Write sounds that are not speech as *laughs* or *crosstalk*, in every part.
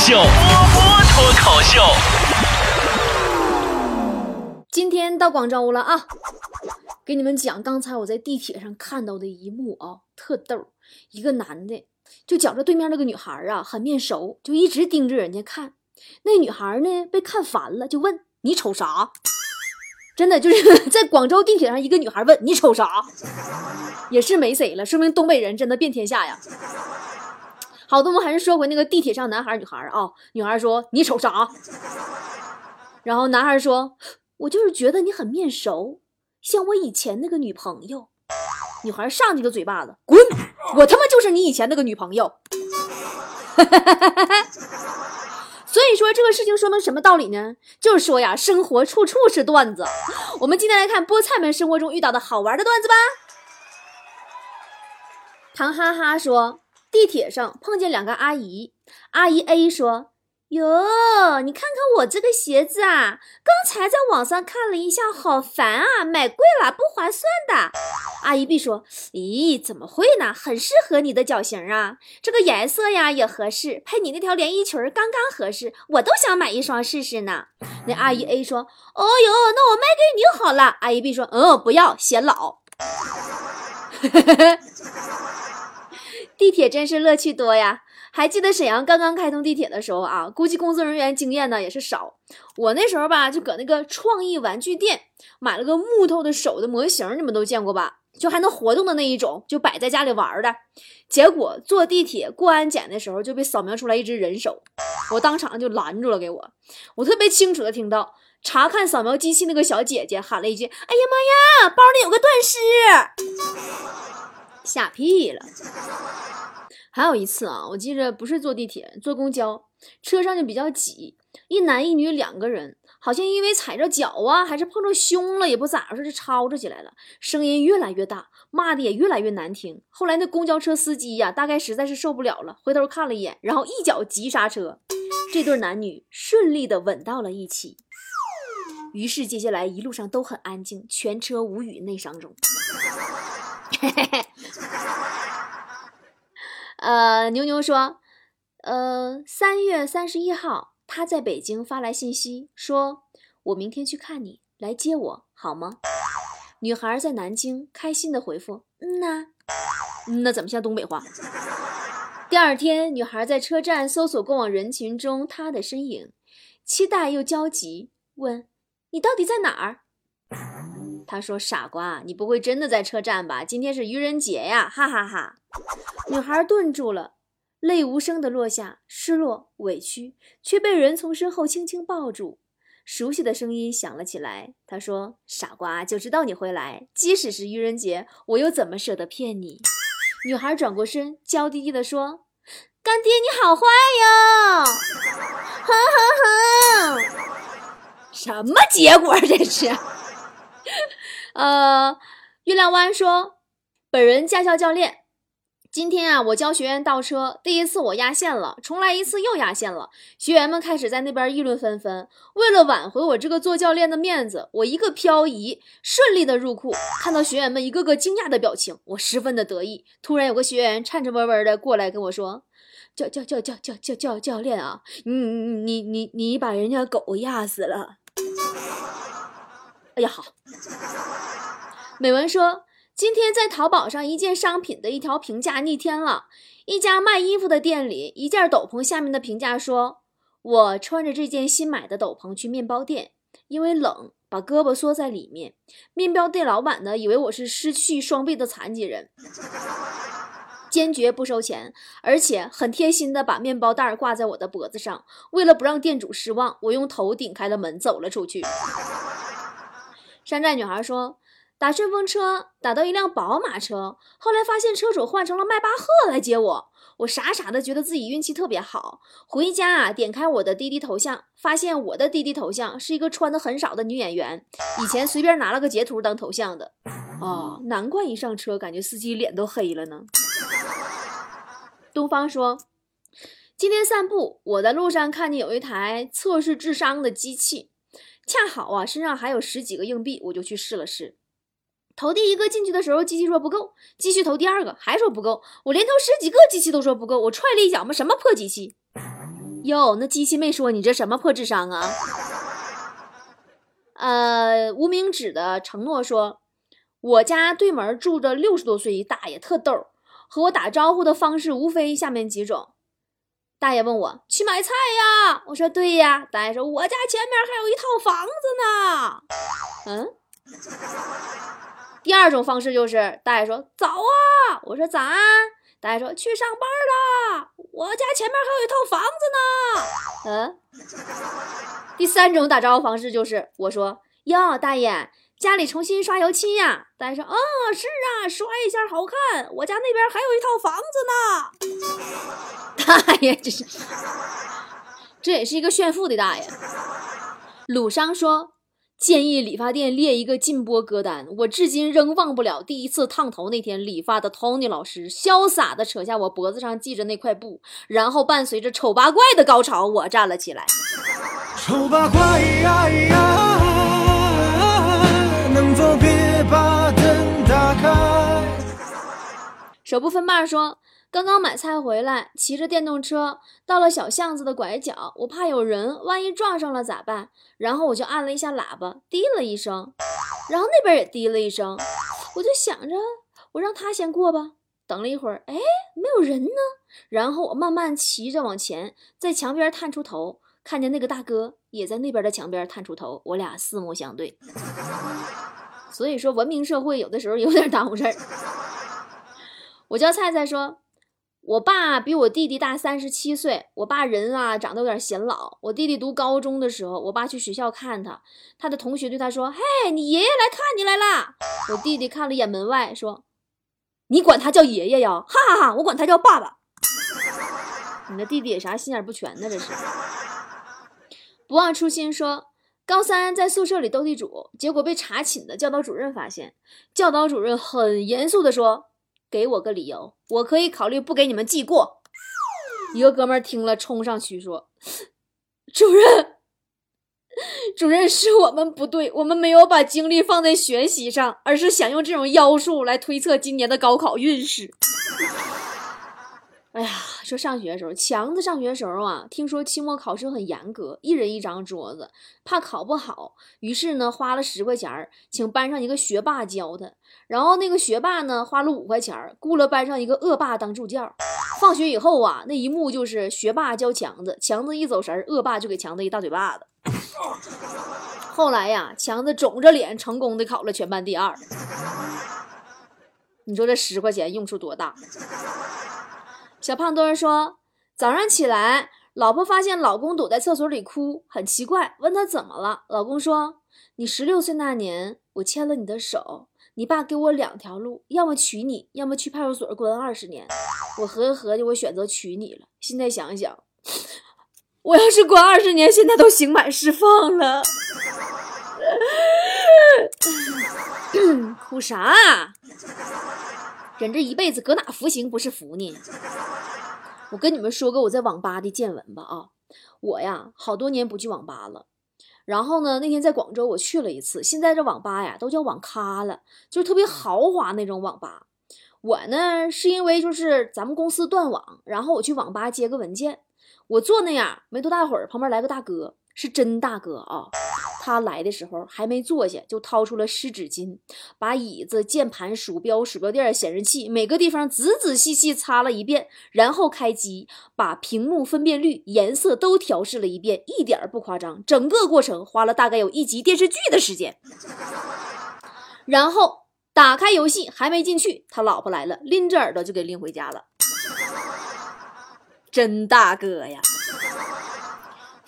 秀，波波脱口秀。今天到广州了啊，给你们讲刚才我在地铁上看到的一幕啊，特逗。一个男的就觉着对面那个女孩啊很面熟，就一直盯着人家看。那女孩呢被看烦了，就问你瞅啥？真的就是 *laughs* 在广州地铁上，一个女孩问你瞅啥，也是没谁了，说明东北人真的遍天下呀。好的，我们还是说回那个地铁上男孩女孩啊。女孩说你瞅啥？*laughs* 然后男孩说。我就是觉得你很面熟，像我以前那个女朋友。女孩上去个嘴巴子，滚！我他妈就是你以前那个女朋友。*laughs* 所以说这个事情说明什么道理呢？就是说呀，生活处处是段子。我们今天来看菠菜们生活中遇到的好玩的段子吧。唐哈哈说，地铁上碰见两个阿姨，阿姨 A 说。哟，你看看我这个鞋子啊！刚才在网上看了一下，好烦啊，买贵了，不划算的。阿姨 B 说：“咦，怎么会呢？很适合你的脚型啊，这个颜色呀也合适，配你那条连衣裙刚刚合适，我都想买一双试试呢。”那阿姨 A 说：“哦哟，那我卖给你好了。”阿姨 B 说：“嗯，不要，显老。*laughs* ”地铁真是乐趣多呀。还记得沈阳刚刚开通地铁的时候啊，估计工作人员经验呢也是少。我那时候吧，就搁那个创意玩具店买了个木头的手的模型，你们都见过吧？就还能活动的那一种，就摆在家里玩的。结果坐地铁过安检的时候，就被扫描出来一只人手，我当场就拦住了，给我。我特别清楚的听到查看扫描机器那个小姐姐喊了一句：“哎呀妈呀，包里有个断尸！”吓屁了。还有一次啊，我记着不是坐地铁，坐公交车上就比较挤，一男一女两个人，好像因为踩着脚啊，还是碰着胸了，也不咋回事，就吵吵起来了，声音越来越大，骂的也越来越难听。后来那公交车司机呀，大概实在是受不了了，回头看了一眼，然后一脚急刹车，这对男女顺利的吻到了一起。于是接下来一路上都很安静，全车无语内伤中。*laughs* 呃，牛牛说，呃，三月三十一号，他在北京发来信息，说我明天去看你，来接我好吗？女孩在南京开心的回复，嗯呐，嗯那怎么像东北话？第二天，女孩在车站搜索过往人群中他的身影，期待又焦急，问你到底在哪儿？他说：“傻瓜，你不会真的在车站吧？今天是愚人节呀，哈哈哈！”女孩顿住了，泪无声的落下，失落、委屈，却被人从身后轻轻抱住。熟悉的声音响了起来。他说：“傻瓜，就知道你会来，即使是愚人节，我又怎么舍得骗你？”女孩转过身，娇滴滴地说：“干爹，你好坏哟！”哈哈哈！什么结果这是？呃，月亮湾说，本人驾校教练，今天啊，我教学员倒车，第一次我压线了，重来一次又压线了，学员们开始在那边议论纷纷。为了挽回我这个做教练的面子，我一个漂移，顺利的入库。看到学员们一个个惊讶的表情，我十分的得意。突然有个学员颤颤巍巍的过来跟我说：“教教教教教教教教练啊，你你你你你把人家狗压死了。”哎呀，好。美文说，今天在淘宝上一件商品的一条评价逆天了。一家卖衣服的店里，一件斗篷下面的评价说：“我穿着这件新买的斗篷去面包店，因为冷，把胳膊缩在里面。面包店老板呢，以为我是失去双臂的残疾人，坚决不收钱，而且很贴心的把面包袋挂在我的脖子上。为了不让店主失望，我用头顶开了门走了出去。”山寨女孩说。打顺风车打到一辆宝马车，后来发现车主换成了迈巴赫来接我，我傻傻的觉得自己运气特别好。回家啊，点开我的滴滴头像，发现我的滴滴头像是一个穿的很少的女演员，以前随便拿了个截图当头像的。哦，难怪一上车感觉司机脸都黑了呢。东方说，今天散步，我在路上看见有一台测试智商的机器，恰好啊身上还有十几个硬币，我就去试了试。投第一个进去的时候，机器说不够，继续投第二个，还说不够。我连投十几个机器都说不够，我踹了一脚嘛，什么破机器？哟，那机器没说你这什么破智商啊？呃，无名指的承诺说，我家对门住着六十多岁一大爷，特逗，和我打招呼的方式无非下面几种。大爷问我去买菜呀，我说对呀。大爷说我家前面还有一套房子呢。嗯。第二种方式就是大爷说早啊，我说咋？大爷说去上班了，我家前面还有一套房子呢。嗯。*laughs* 第三种打招呼方式就是我说哟，大爷家里重新刷油漆呀。大爷说啊是啊，刷一下好看，我家那边还有一套房子呢。大爷，这是，这也是一个炫富的大爷。鲁商说，建议理发店列一个禁播歌单。我至今仍忘不了第一次烫头那天，理发的 Tony 老师潇洒的扯下我脖子上系着那块布，然后伴随着丑八怪的高潮，我站了起来。丑八怪呀呀，手部分瓣说。刚刚买菜回来，骑着电动车到了小巷子的拐角，我怕有人，万一撞上了咋办？然后我就按了一下喇叭，滴了一声，然后那边也滴了一声，我就想着我让他先过吧。等了一会儿，哎，没有人呢。然后我慢慢骑着往前，在墙边探出头，看见那个大哥也在那边的墙边探出头，我俩四目相对。*laughs* 所以说，文明社会有的时候有点耽误事儿。我叫菜菜说。我爸比我弟弟大三十七岁，我爸人啊长得有点显老。我弟弟读高中的时候，我爸去学校看他，他的同学对他说：“嘿，你爷爷来看你来了。”我弟弟看了一眼门外，说：“你管他叫爷爷呀？哈哈哈，我管他叫爸爸。”你的弟弟也啥心眼不全呢？这是。不忘初心说，高三在宿舍里斗地主，结果被查寝的教导主任发现，教导主任很严肃的说。给我个理由，我可以考虑不给你们记过。一个哥们听了，冲上去说：“主任，主任是我们不对，我们没有把精力放在学习上，而是想用这种妖术来推测今年的高考运势。”哎呀，说上学的时候，强子上学的时候啊，听说期末考试很严格，一人一张桌子，怕考不好，于是呢，花了十块钱请班上一个学霸教他。然后那个学霸呢，花了五块钱雇了班上一个恶霸当助教。放学以后啊，那一幕就是学霸教强子，强子一走神恶霸就给强子一大嘴巴子。后来呀，强子肿着脸，成功的考了全班第二。你说这十块钱用处多大？小胖墩说：“早上起来，老婆发现老公躲在厕所里哭，很奇怪，问他怎么了。老公说：‘你十六岁那年，我牵了你的手，你爸给我两条路，要么娶你，要么去派出所关二十年。我合计合计，我选择娶你了。现在想想，*laughs* 我要是关二十年，现在都刑满释放了。*coughs* 哭啥？”人这一辈子搁哪服刑不是服呢？我跟你们说个我在网吧的见闻吧啊！我呀好多年不去网吧了，然后呢那天在广州我去了一次，现在这网吧呀都叫网咖了，就是特别豪华那种网吧。我呢是因为就是咱们公司断网，然后我去网吧接个文件，我坐那样没多大会儿，旁边来个大哥，是真大哥啊。他来的时候还没坐下，就掏出了湿纸巾，把椅子、键盘、鼠标、鼠标垫、显示器每个地方仔仔细细擦了一遍，然后开机，把屏幕分辨率、颜色都调试了一遍，一点不夸张。整个过程花了大概有一集电视剧的时间。然后打开游戏，还没进去，他老婆来了，拎着耳朵就给拎回家了。*laughs* 真大哥呀！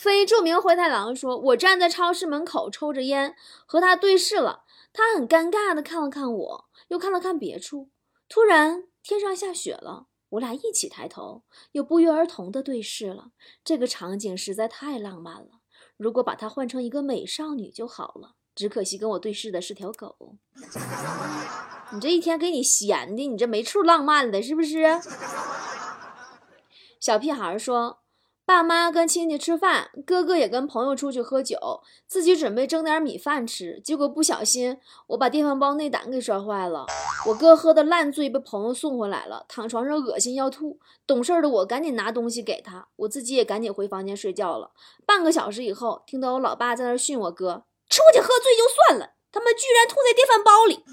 非著名灰太狼说：“我站在超市门口抽着烟，和他对视了。他很尴尬的看了看我，又看了看别处。突然，天上下雪了，我俩一起抬头，又不约而同的对视了。这个场景实在太浪漫了。如果把它换成一个美少女就好了。只可惜跟我对视的是条狗。你这一天给你闲的，你这没处浪漫了，是不是？”小屁孩说。爸妈跟亲戚吃饭，哥哥也跟朋友出去喝酒，自己准备蒸点米饭吃，结果不小心我把电饭煲内胆给摔坏了。我哥喝的烂醉，被朋友送回来了，躺床上恶心要吐。懂事的我赶紧拿东西给他，我自己也赶紧回房间睡觉了。半个小时以后，听到我老爸在那训我哥：“出去喝醉就算了，他妈居然吐在电饭煲里！”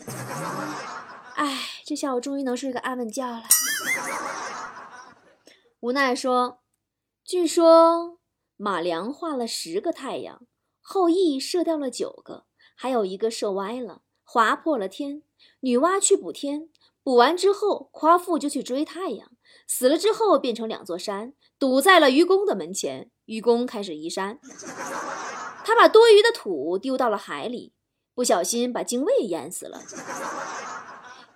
哎，这下我终于能睡个安稳觉了。无奈说。据说马良画了十个太阳，后羿射掉了九个，还有一个射歪了，划破了天。女娲去补天，补完之后，夸父就去追太阳，死了之后变成两座山，堵在了愚公的门前。愚公开始移山，他把多余的土丢到了海里，不小心把精卫淹死了。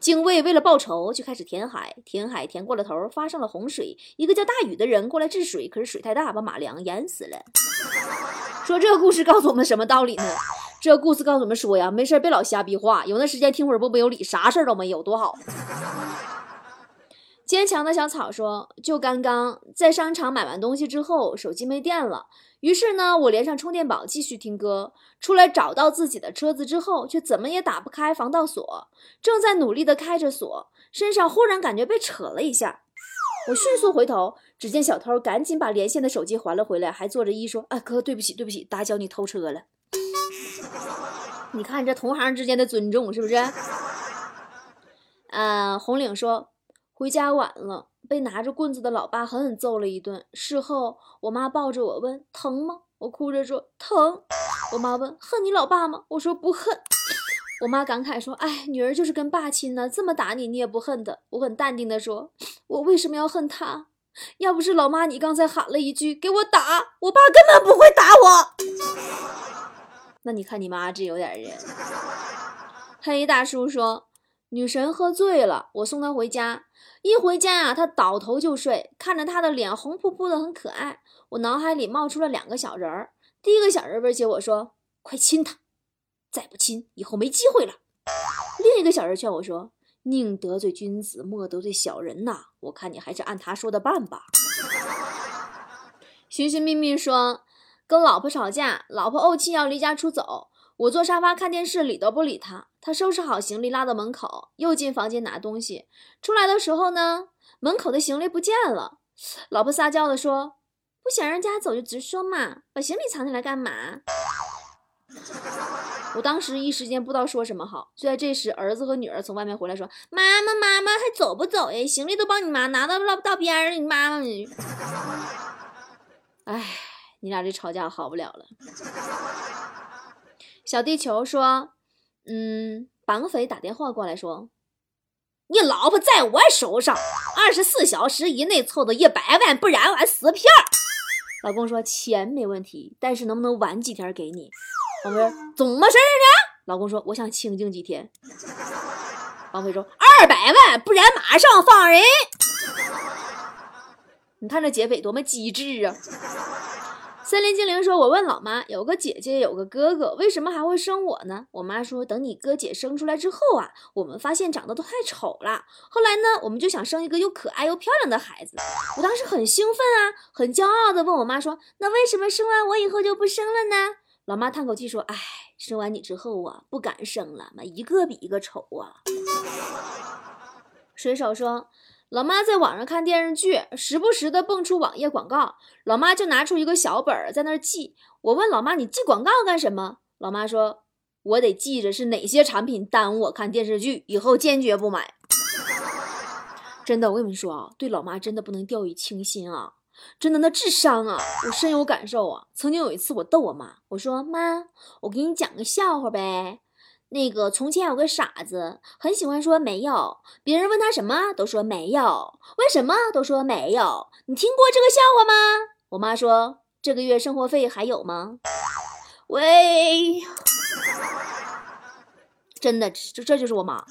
精卫为了报仇，就开始填海，填海填过了头，发生了洪水。一个叫大禹的人过来治水，可是水太大，把马良淹死了。说这故事告诉我们什么道理呢？这故事告诉我们说呀，没事别老瞎逼话，有那时间听会儿波波有理，啥事儿都没有，多好。坚强的小草说：“就刚刚在商场买完东西之后，手机没电了。于是呢，我连上充电宝继续听歌。出来找到自己的车子之后，却怎么也打不开防盗锁。正在努力的开着锁，身上忽然感觉被扯了一下。我迅速回头，只见小偷赶紧把连线的手机还了回来，还做着揖说：‘啊，哥，对不起，对不起，打搅你偷车了。’你看这同行之间的尊重是不是？呃，红领说。”回家晚了，被拿着棍子的老爸狠狠揍了一顿。事后，我妈抱着我问：“疼吗？”我哭着说：“疼。”我妈问：“恨你老爸吗？”我说：“不恨。*laughs* ”我妈感慨说：“哎，女儿就是跟爸亲呢，这么打你，你也不恨的。”我很淡定的说：“我为什么要恨他？要不是老妈你刚才喊了一句‘给我打’，我爸根本不会打我。*laughs* ”那你看你妈这有点人。*laughs* 黑大叔说。女神喝醉了，我送她回家。一回家啊，她倒头就睡，看着她的脸红扑扑的，很可爱。我脑海里冒出了两个小人儿。第一个小人威胁我说：“快亲她，再不亲，以后没机会了。”另一个小人劝我说：“宁得罪君子，莫得罪小人呐。我看你还是按他说的办吧。”寻寻觅觅说：“跟老婆吵架，老婆怄气要离家出走。”我坐沙发看电视，理都不理他。他收拾好行李，拉到门口，又进房间拿东西。出来的时候呢，门口的行李不见了。老婆撒娇的说：“不想让家走就直说嘛，把行李藏起来干嘛？” *laughs* 我当时一时间不知道说什么好。就在这时，儿子和女儿从外面回来，说：“妈妈，妈妈，还走不走呀？行李都帮你妈拿到了道边儿，你妈妈你…… *laughs* 哎，你俩这吵架好不了了。”小地球说：“嗯，绑匪打电话过来说，你老婆在我手上，二十四小时以内凑到一百万，不然俺撕票。”老公说：“钱没问题，但是能不能晚几天给你？”绑匪说：“怎么事呢？”老公说：“我想清静几天。”绑匪说：“二百万，不然马上放人。”你看这劫匪多么机智啊！森林精灵说：“我问老妈，有个姐姐，有个哥哥，为什么还会生我呢？”我妈说：“等你哥姐生出来之后啊，我们发现长得都太丑了。后来呢，我们就想生一个又可爱又漂亮的孩子。”我当时很兴奋啊，很骄傲的问我妈说：“那为什么生完我以后就不生了呢？”老妈叹口气说：“哎，生完你之后啊，不敢生了，妈一个比一个丑啊。”水手说。老妈在网上看电视剧，时不时的蹦出网页广告，老妈就拿出一个小本儿在那儿记。我问老妈：“你记广告干什么？”老妈说：“我得记着是哪些产品耽误我看电视剧，以后坚决不买。”真的，我跟你们说啊，对老妈真的不能掉以轻心啊！真的，那智商啊，我深有感受啊。曾经有一次，我逗我妈，我说：“妈，我给你讲个笑话呗。”那个从前有个傻子，很喜欢说没有。别人问他什么，都说没有。为什么都说没有？你听过这个笑话吗？我妈说这个月生活费还有吗？喂，真的，这这就是我妈。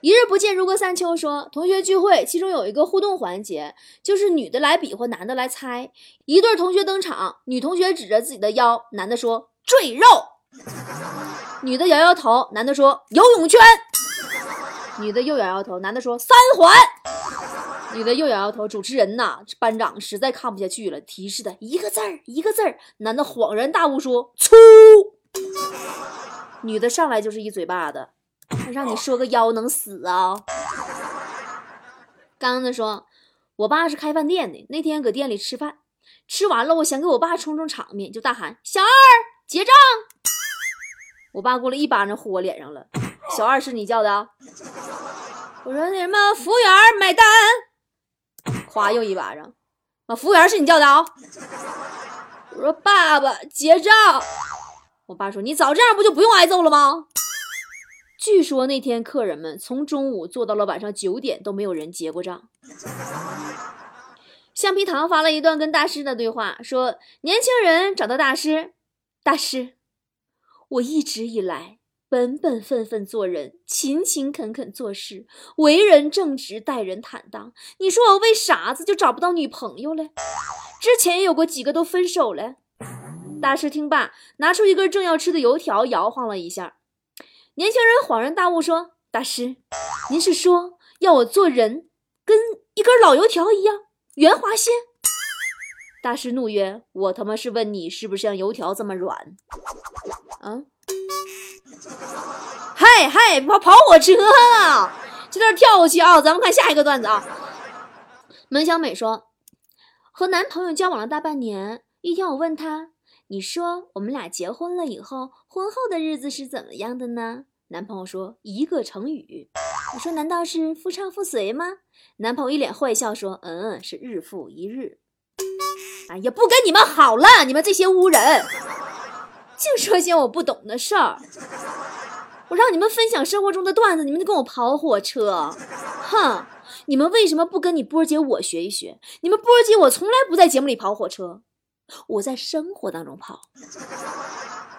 一日不见如隔三秋。说同学聚会，其中有一个互动环节，就是女的来比划，男的来猜。一对同学登场，女同学指着自己的腰，男的说赘肉。女的摇摇头，男的说游泳圈。女的又摇摇头，男的说三环。女的又摇摇头。主持人呐，班长实在看不下去了，提示的一个字儿一个字儿。男的恍然大悟说：“粗。”女的上来就是一嘴巴子，让你说个腰能死啊！刚子说：“我爸是开饭店的，那天搁店里吃饭，吃完了，我想给我爸充充场面，就大喊：小二结账。我爸过来一巴掌呼我脸上了。小二是你叫的？我说那什么服务员买单。夸又一巴掌，啊，服务员是你叫的啊？我说爸爸结账。我爸说你早这样不就不用挨揍了吗？据说那天客人们从中午坐到了晚上九点都没有人结过账。橡皮糖发了一段跟大师的对话，说年轻人找到大师，大师，我一直以来。本本分分做人，勤勤恳恳做事，为人正直，待人坦荡。你说我为啥子就找不到女朋友嘞？之前也有过几个都分手嘞。大师听罢，拿出一根正要吃的油条，摇晃了一下。年轻人恍然大悟说：“大师，您是说要我做人跟一根老油条一样圆滑些？”大师怒曰：“我他妈是问你是不是像油条这么软？啊？”嗨嗨，跑跑火车啊！这段跳过去啊，咱们看下一个段子啊。门小美说，和男朋友交往了大半年，一天我问他，你说我们俩结婚了以后，婚后的日子是怎么样的呢？男朋友说一个成语。我说难道是夫唱妇随吗？男朋友一脸坏笑说，嗯，是日复一日。哎呀，不跟你们好了，你们这些污人！净说些我不懂的事儿，我让你们分享生活中的段子，你们就跟我跑火车，哼！你们为什么不跟你波姐我学一学？你们波姐我从来不在节目里跑火车，我在生活当中跑。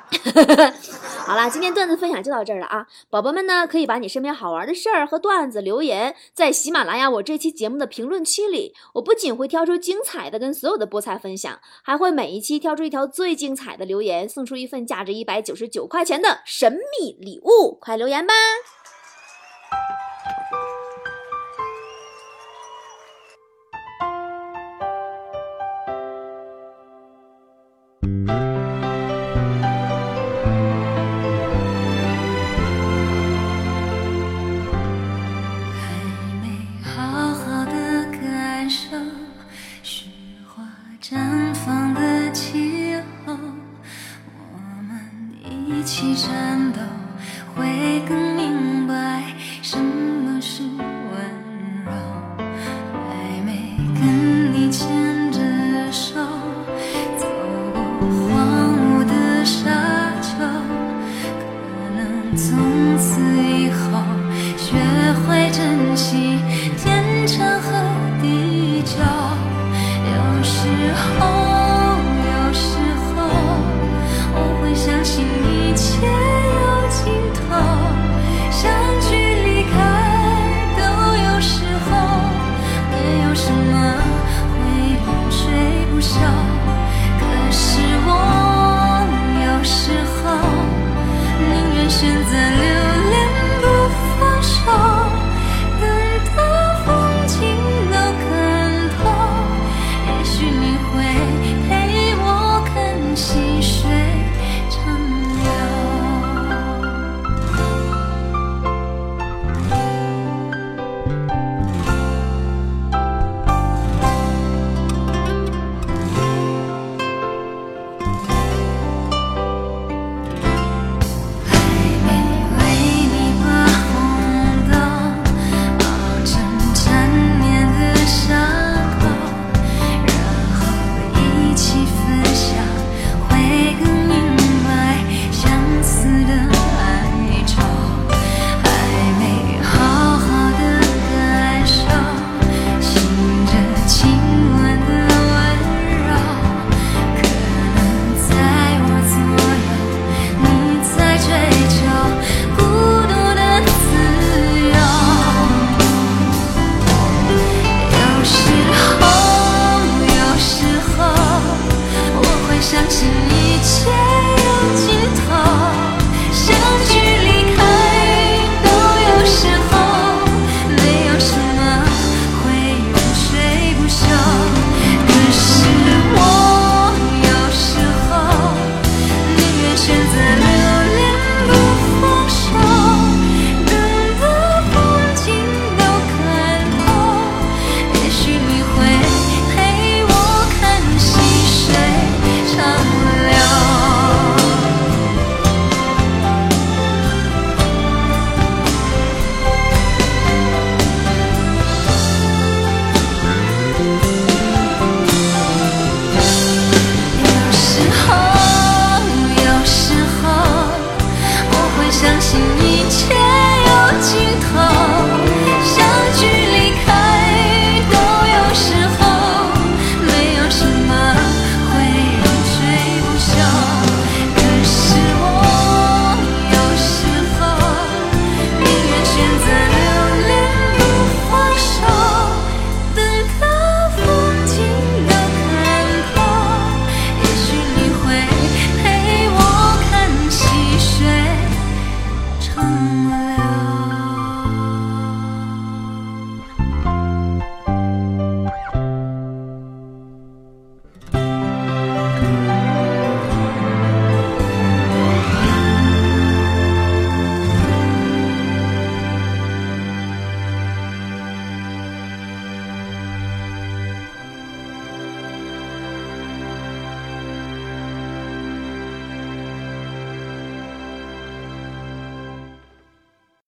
*laughs* 好啦，今天段子分享就到这儿了啊！宝宝们呢，可以把你身边好玩的事儿和段子留言在喜马拉雅我这期节目的评论区里。我不仅会挑出精彩的跟所有的菠菜分享，还会每一期挑出一条最精彩的留言，送出一份价值一百九十九块钱的神秘礼物。快留言吧！